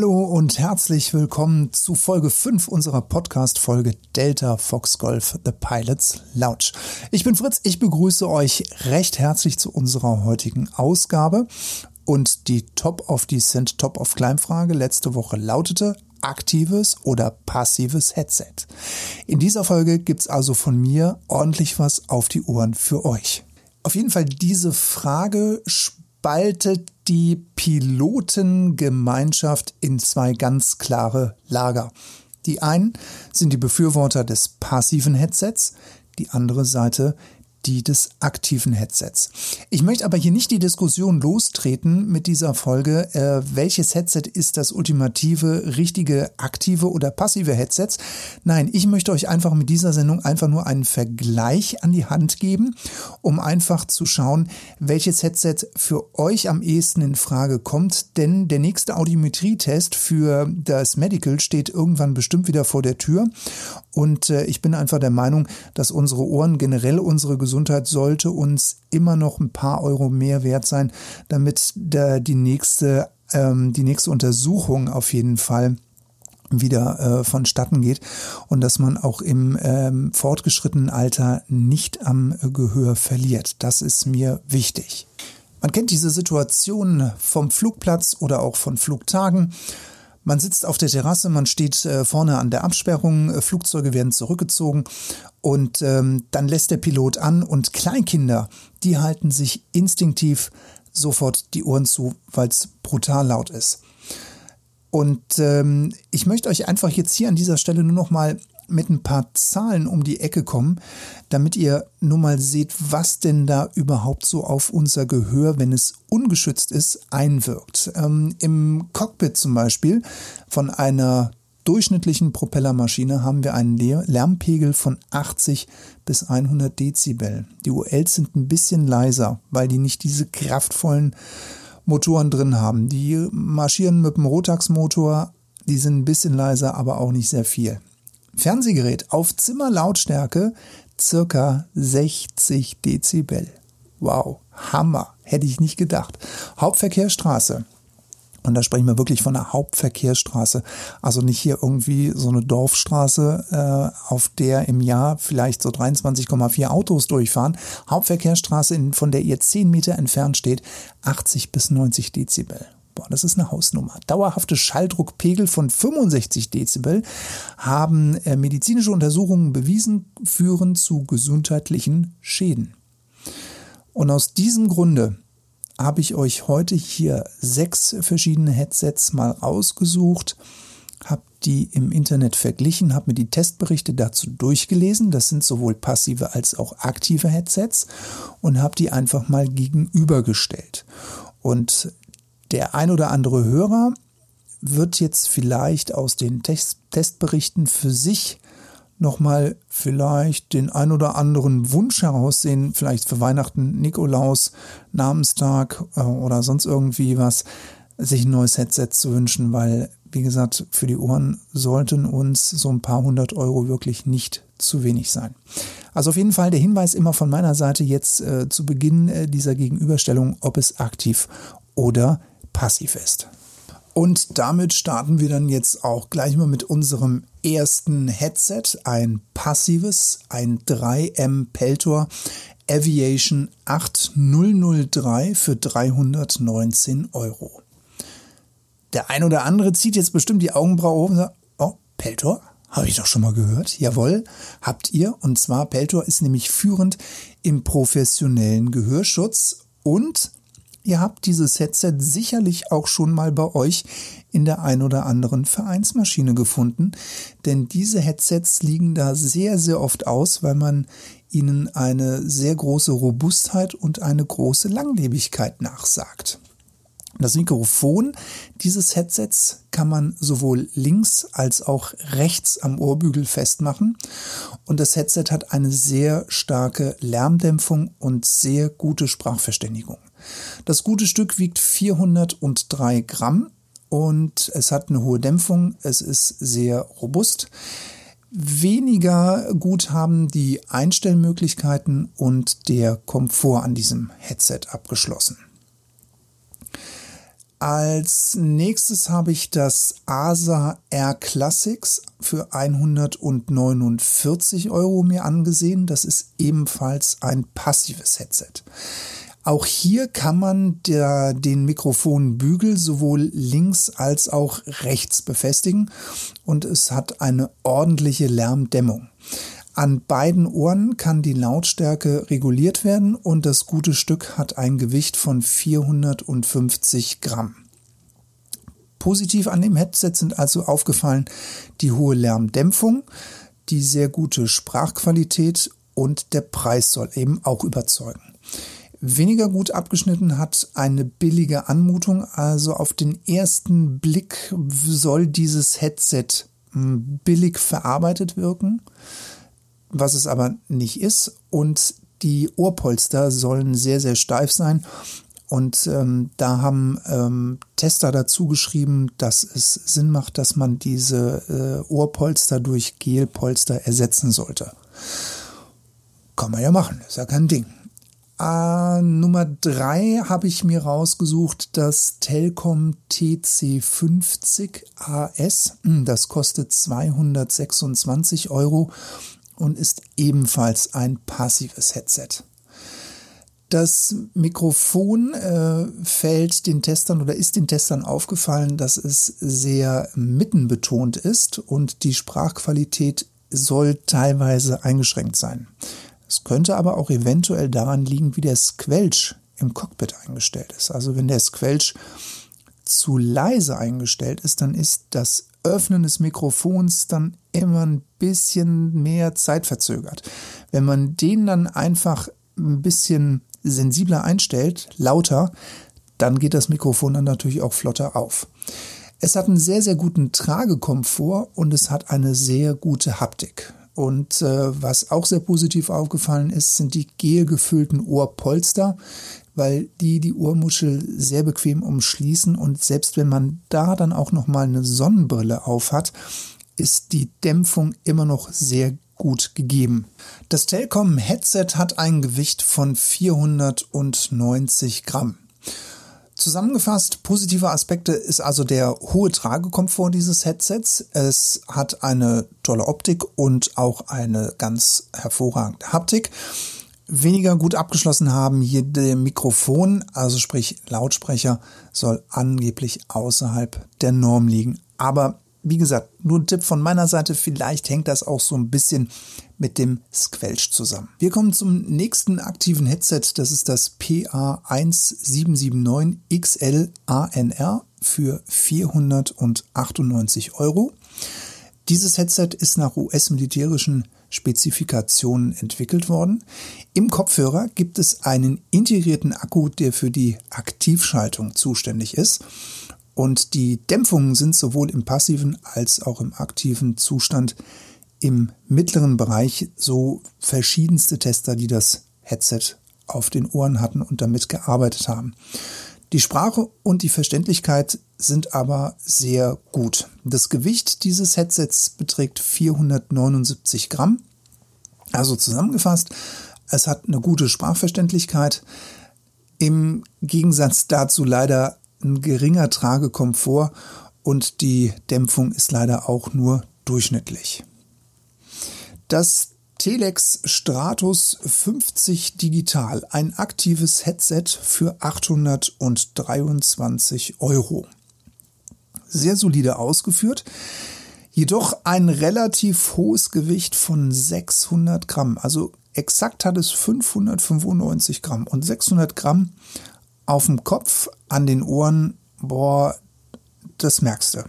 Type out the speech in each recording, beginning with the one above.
Hallo und herzlich willkommen zu Folge 5 unserer Podcast-Folge Delta Fox Golf The Pilots Lounge. Ich bin Fritz, ich begrüße euch recht herzlich zu unserer heutigen Ausgabe. Und die Top of Descent, Top of Climb Frage letzte Woche lautete, aktives oder passives Headset. In dieser Folge gibt's also von mir ordentlich was auf die Ohren für euch. Auf jeden Fall diese Frage spaltet die Pilotengemeinschaft in zwei ganz klare Lager. Die einen sind die Befürworter des passiven Headsets, die andere Seite die des aktiven Headsets. Ich möchte aber hier nicht die Diskussion lostreten mit dieser Folge, äh, welches Headset ist das ultimative, richtige, aktive oder passive Headset. Nein, ich möchte euch einfach mit dieser Sendung einfach nur einen Vergleich an die Hand geben, um einfach zu schauen, welches Headset für euch am ehesten in Frage kommt, denn der nächste Audiometrie-Test für das Medical steht irgendwann bestimmt wieder vor der Tür und äh, ich bin einfach der Meinung, dass unsere Ohren generell unsere Gesundheit sollte uns immer noch ein paar Euro mehr wert sein, damit der, die nächste ähm, die nächste Untersuchung auf jeden Fall wieder äh, vonstatten geht und dass man auch im ähm, fortgeschrittenen Alter nicht am Gehör verliert. Das ist mir wichtig. Man kennt diese Situation vom Flugplatz oder auch von Flugtagen. Man sitzt auf der Terrasse, man steht äh, vorne an der Absperrung, äh, Flugzeuge werden zurückgezogen und ähm, dann lässt der Pilot an und Kleinkinder, die halten sich instinktiv sofort die Ohren zu, weil es brutal laut ist. Und ähm, ich möchte euch einfach jetzt hier an dieser Stelle nur noch mal mit ein paar Zahlen um die Ecke kommen, damit ihr nur mal seht, was denn da überhaupt so auf unser Gehör, wenn es ungeschützt ist, einwirkt. Ähm, Im Cockpit zum Beispiel von einer durchschnittlichen Propellermaschine haben wir einen Lärmpegel von 80 bis 100 Dezibel. Die ULs sind ein bisschen leiser, weil die nicht diese kraftvollen Motoren drin haben. Die marschieren mit dem Rotax-Motor, die sind ein bisschen leiser, aber auch nicht sehr viel. Fernsehgerät auf Zimmerlautstärke circa 60 Dezibel. Wow, Hammer, hätte ich nicht gedacht. Hauptverkehrsstraße. Und da sprechen wir wirklich von einer Hauptverkehrsstraße. Also nicht hier irgendwie so eine Dorfstraße, äh, auf der im Jahr vielleicht so 23,4 Autos durchfahren. Hauptverkehrsstraße, von der ihr 10 Meter entfernt steht, 80 bis 90 Dezibel. Boah, das ist eine Hausnummer. Dauerhafte Schalldruckpegel von 65 Dezibel haben äh, medizinische Untersuchungen bewiesen, führen zu gesundheitlichen Schäden. Und aus diesem Grunde habe ich euch heute hier sechs verschiedene Headsets mal ausgesucht, habe die im Internet verglichen, habe mir die Testberichte dazu durchgelesen. Das sind sowohl passive als auch aktive Headsets und habe die einfach mal gegenübergestellt. Und der ein oder andere Hörer wird jetzt vielleicht aus den Test Testberichten für sich nochmal vielleicht den ein oder anderen Wunsch heraussehen, vielleicht für Weihnachten, Nikolaus, Namenstag äh, oder sonst irgendwie was, sich ein neues Headset zu wünschen, weil, wie gesagt, für die Ohren sollten uns so ein paar hundert Euro wirklich nicht zu wenig sein. Also auf jeden Fall der Hinweis immer von meiner Seite jetzt äh, zu Beginn äh, dieser Gegenüberstellung, ob es aktiv oder passiv ist. Und damit starten wir dann jetzt auch gleich mal mit unserem ersten Headset, ein passives, ein 3M Peltor Aviation 8003 für 319 Euro. Der ein oder andere zieht jetzt bestimmt die Augenbraue hoch und sagt, oh, Peltor? Habe ich doch schon mal gehört. Jawohl, habt ihr. Und zwar Peltor ist nämlich führend im professionellen Gehörschutz und Ihr habt dieses Headset sicherlich auch schon mal bei euch in der ein oder anderen Vereinsmaschine gefunden, denn diese Headsets liegen da sehr, sehr oft aus, weil man ihnen eine sehr große Robustheit und eine große Langlebigkeit nachsagt. Das Mikrofon dieses Headsets kann man sowohl links als auch rechts am Ohrbügel festmachen und das Headset hat eine sehr starke Lärmdämpfung und sehr gute Sprachverständigung. Das gute Stück wiegt 403 Gramm und es hat eine hohe Dämpfung, es ist sehr robust. Weniger gut haben die Einstellmöglichkeiten und der Komfort an diesem Headset abgeschlossen. Als nächstes habe ich das ASA Air Classics für 149 Euro mir angesehen. Das ist ebenfalls ein passives Headset. Auch hier kann man der, den Mikrofonbügel sowohl links als auch rechts befestigen und es hat eine ordentliche Lärmdämmung. An beiden Ohren kann die Lautstärke reguliert werden und das gute Stück hat ein Gewicht von 450 Gramm. Positiv an dem Headset sind also aufgefallen die hohe Lärmdämpfung, die sehr gute Sprachqualität und der Preis soll eben auch überzeugen. Weniger gut abgeschnitten hat eine billige Anmutung, also auf den ersten Blick soll dieses Headset hm, billig verarbeitet wirken was es aber nicht ist. Und die Ohrpolster sollen sehr, sehr steif sein. Und ähm, da haben ähm, Tester dazu geschrieben, dass es Sinn macht, dass man diese äh, Ohrpolster durch Gelpolster ersetzen sollte. Kann man ja machen, ist ja kein Ding. Äh, Nummer drei habe ich mir rausgesucht, das Telkom TC50 AS. Das kostet 226 Euro und ist ebenfalls ein passives Headset. Das Mikrofon äh, fällt den Testern oder ist den Testern aufgefallen, dass es sehr mittenbetont ist und die Sprachqualität soll teilweise eingeschränkt sein. Es könnte aber auch eventuell daran liegen, wie der Squelch im Cockpit eingestellt ist. Also wenn der Squelch zu leise eingestellt ist, dann ist das Öffnen des Mikrofons dann immer ein bisschen mehr Zeit verzögert. Wenn man den dann einfach ein bisschen sensibler einstellt, lauter, dann geht das Mikrofon dann natürlich auch flotter auf. Es hat einen sehr, sehr guten Tragekomfort und es hat eine sehr gute Haptik. Und äh, was auch sehr positiv aufgefallen ist, sind die gelgefüllten Ohrpolster, weil die die Ohrmuschel sehr bequem umschließen und selbst wenn man da dann auch noch mal eine Sonnenbrille auf hat, ist die Dämpfung immer noch sehr gut gegeben. Das Telkom Headset hat ein Gewicht von 490 Gramm. Zusammengefasst, positive Aspekte ist also der hohe Tragekomfort dieses Headsets. Es hat eine tolle Optik und auch eine ganz hervorragende Haptik. Weniger gut abgeschlossen haben hier der Mikrofon, also sprich Lautsprecher, soll angeblich außerhalb der Norm liegen. Aber wie gesagt, nur ein Tipp von meiner Seite, vielleicht hängt das auch so ein bisschen mit dem Squelch zusammen. Wir kommen zum nächsten aktiven Headset, das ist das PA1779XL ANR für 498 Euro. Dieses Headset ist nach US-militärischen Spezifikationen entwickelt worden. Im Kopfhörer gibt es einen integrierten Akku, der für die Aktivschaltung zuständig ist. Und die Dämpfungen sind sowohl im passiven als auch im aktiven Zustand im mittleren Bereich so verschiedenste Tester, die das Headset auf den Ohren hatten und damit gearbeitet haben. Die Sprache und die Verständlichkeit sind aber sehr gut. Das Gewicht dieses Headsets beträgt 479 Gramm. Also zusammengefasst, es hat eine gute Sprachverständlichkeit. Im Gegensatz dazu leider ein geringer Tragekomfort und die Dämpfung ist leider auch nur durchschnittlich. Das Telex Stratus 50 Digital, ein aktives Headset für 823 Euro. Sehr solide ausgeführt, jedoch ein relativ hohes Gewicht von 600 Gramm. Also exakt hat es 595 Gramm und 600 Gramm auf dem Kopf, an den Ohren, boah, das merkst du.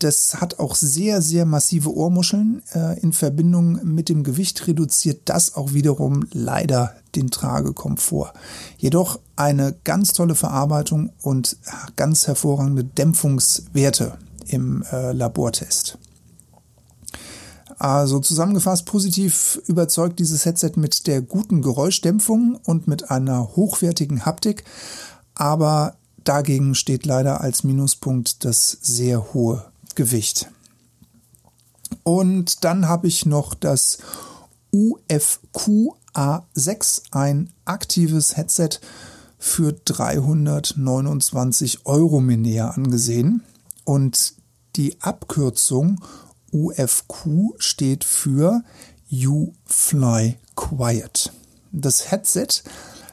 Das hat auch sehr, sehr massive Ohrmuscheln. Äh, in Verbindung mit dem Gewicht reduziert das auch wiederum leider den Tragekomfort. Jedoch eine ganz tolle Verarbeitung und ganz hervorragende Dämpfungswerte im äh, Labortest. Also zusammengefasst positiv überzeugt dieses Headset mit der guten Geräuschdämpfung und mit einer hochwertigen Haptik, aber dagegen steht leider als Minuspunkt das sehr hohe Gewicht. Und dann habe ich noch das UFQ A6, ein aktives Headset für 329 Euro mir näher angesehen. Und die Abkürzung UFQ steht für You Fly Quiet. Das Headset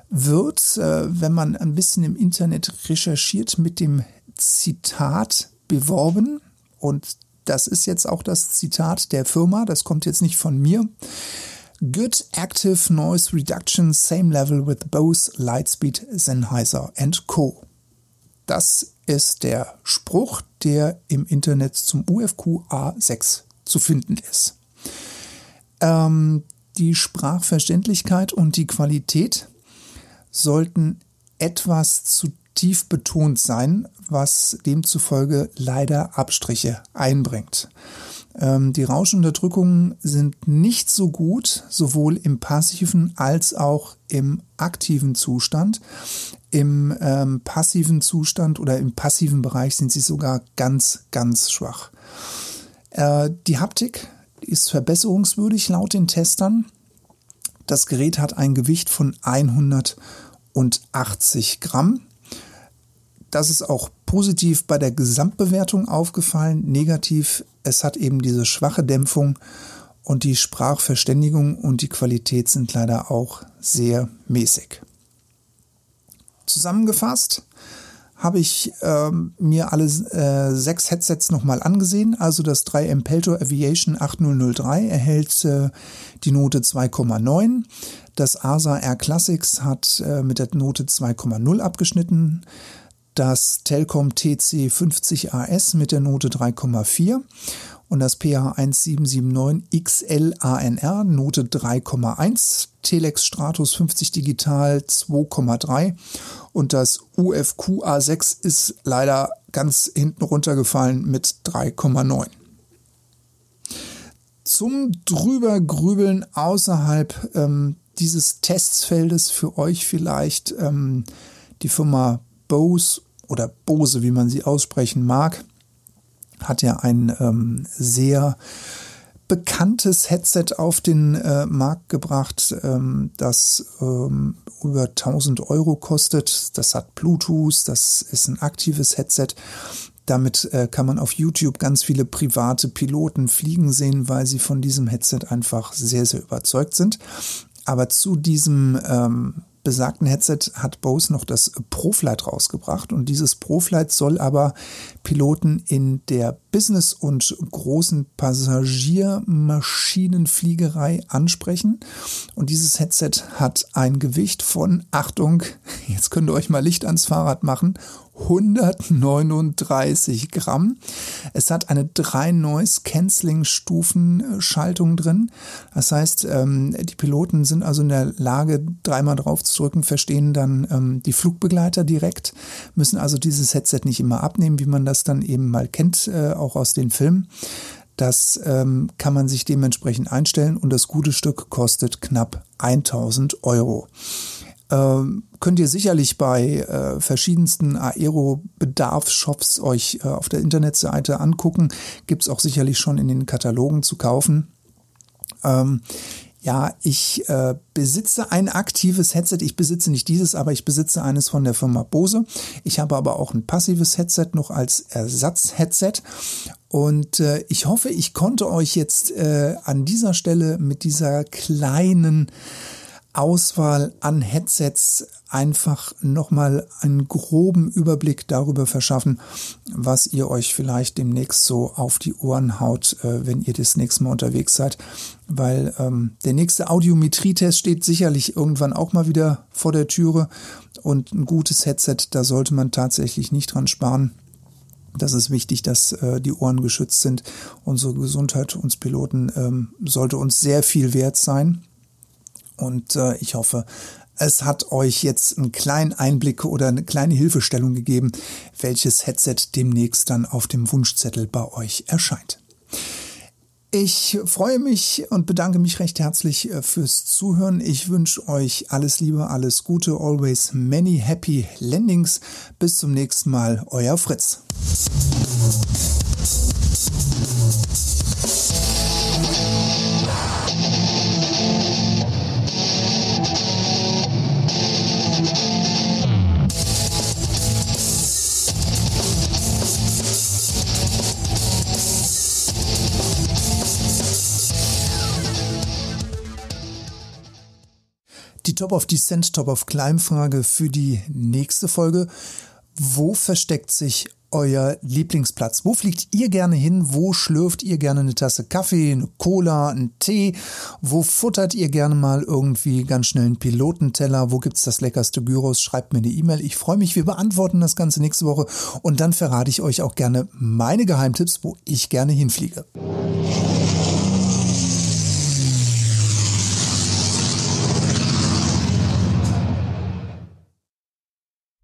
wird, äh, wenn man ein bisschen im Internet recherchiert, mit dem Zitat beworben. Und das ist jetzt auch das Zitat der Firma, das kommt jetzt nicht von mir. Good active noise reduction, same level with Bose, Lightspeed, Sennheiser and Co. Das ist der Spruch, der im Internet zum UFQ A6 zu finden ist. Ähm, die Sprachverständlichkeit und die Qualität sollten etwas zu tief betont sein, was demzufolge leider Abstriche einbringt. Ähm, die Rauschunterdrückungen sind nicht so gut, sowohl im passiven als auch im aktiven Zustand. Im ähm, passiven Zustand oder im passiven Bereich sind sie sogar ganz, ganz schwach. Äh, die Haptik ist verbesserungswürdig laut den Testern. Das Gerät hat ein Gewicht von 180 Gramm. Das ist auch positiv bei der Gesamtbewertung aufgefallen. Negativ, es hat eben diese schwache Dämpfung und die Sprachverständigung und die Qualität sind leider auch sehr mäßig. Zusammengefasst, habe ich ähm, mir alle äh, sechs Headsets nochmal angesehen. Also das 3M Peltor Aviation 8003 erhält äh, die Note 2,9. Das ASA Air Classics hat äh, mit der Note 2,0 abgeschnitten. Das Telcom TC 50 AS mit der Note 3,4 und das PH 1779 XL ANR Note 3,1, Telex Stratus 50 Digital 2,3 und das UFQ A6 ist leider ganz hinten runtergefallen mit 3,9. Zum drübergrübeln außerhalb ähm, dieses Testfeldes für euch vielleicht ähm, die Firma Bose oder Bose, wie man sie aussprechen mag hat ja ein ähm, sehr bekanntes Headset auf den äh, Markt gebracht, ähm, das ähm, über 1000 Euro kostet. Das hat Bluetooth, das ist ein aktives Headset. Damit äh, kann man auf YouTube ganz viele private Piloten fliegen sehen, weil sie von diesem Headset einfach sehr, sehr überzeugt sind. Aber zu diesem ähm, besagten Headset hat Bose noch das ProFlight rausgebracht und dieses ProFlight soll aber Piloten in der Business- und großen Passagiermaschinenfliegerei ansprechen. Und dieses Headset hat ein Gewicht von, Achtung, jetzt könnt ihr euch mal Licht ans Fahrrad machen, 139 Gramm. Es hat eine 3 Noise Cancelling Stufenschaltung drin. Das heißt, ähm, die Piloten sind also in der Lage, dreimal drauf zu drücken, verstehen dann ähm, die Flugbegleiter direkt, müssen also dieses Headset nicht immer abnehmen, wie man das dann eben mal kennt, äh, auch aus den Filmen. Das ähm, kann man sich dementsprechend einstellen und das gute Stück kostet knapp 1000 Euro. Könnt ihr sicherlich bei äh, verschiedensten Aero-Bedarfsshops euch äh, auf der Internetseite angucken. Gibt es auch sicherlich schon in den Katalogen zu kaufen. Ähm, ja, ich äh, besitze ein aktives Headset. Ich besitze nicht dieses, aber ich besitze eines von der Firma Bose. Ich habe aber auch ein passives Headset noch als Ersatz-Headset. Und äh, ich hoffe, ich konnte euch jetzt äh, an dieser Stelle mit dieser kleinen Auswahl an Headsets einfach nochmal einen groben Überblick darüber verschaffen, was ihr euch vielleicht demnächst so auf die Ohren haut, äh, wenn ihr das nächste Mal unterwegs seid. Weil ähm, der nächste Audiometrie-Test steht sicherlich irgendwann auch mal wieder vor der Türe und ein gutes Headset, da sollte man tatsächlich nicht dran sparen. Das ist wichtig, dass äh, die Ohren geschützt sind. Unsere Gesundheit, uns Piloten, ähm, sollte uns sehr viel wert sein. Und äh, ich hoffe, es hat euch jetzt einen kleinen Einblick oder eine kleine Hilfestellung gegeben, welches Headset demnächst dann auf dem Wunschzettel bei euch erscheint. Ich freue mich und bedanke mich recht herzlich äh, fürs Zuhören. Ich wünsche euch alles Liebe, alles Gute, always many happy landings. Bis zum nächsten Mal, euer Fritz. Top of Descent, Top of Climb Frage für die nächste Folge. Wo versteckt sich euer Lieblingsplatz? Wo fliegt ihr gerne hin? Wo schlürft ihr gerne eine Tasse Kaffee, eine Cola, einen Tee? Wo futtert ihr gerne mal irgendwie ganz schnell einen Pilotenteller? Wo gibt's das leckerste Gyros? Schreibt mir eine E-Mail. Ich freue mich. Wir beantworten das Ganze nächste Woche und dann verrate ich euch auch gerne meine Geheimtipps, wo ich gerne hinfliege.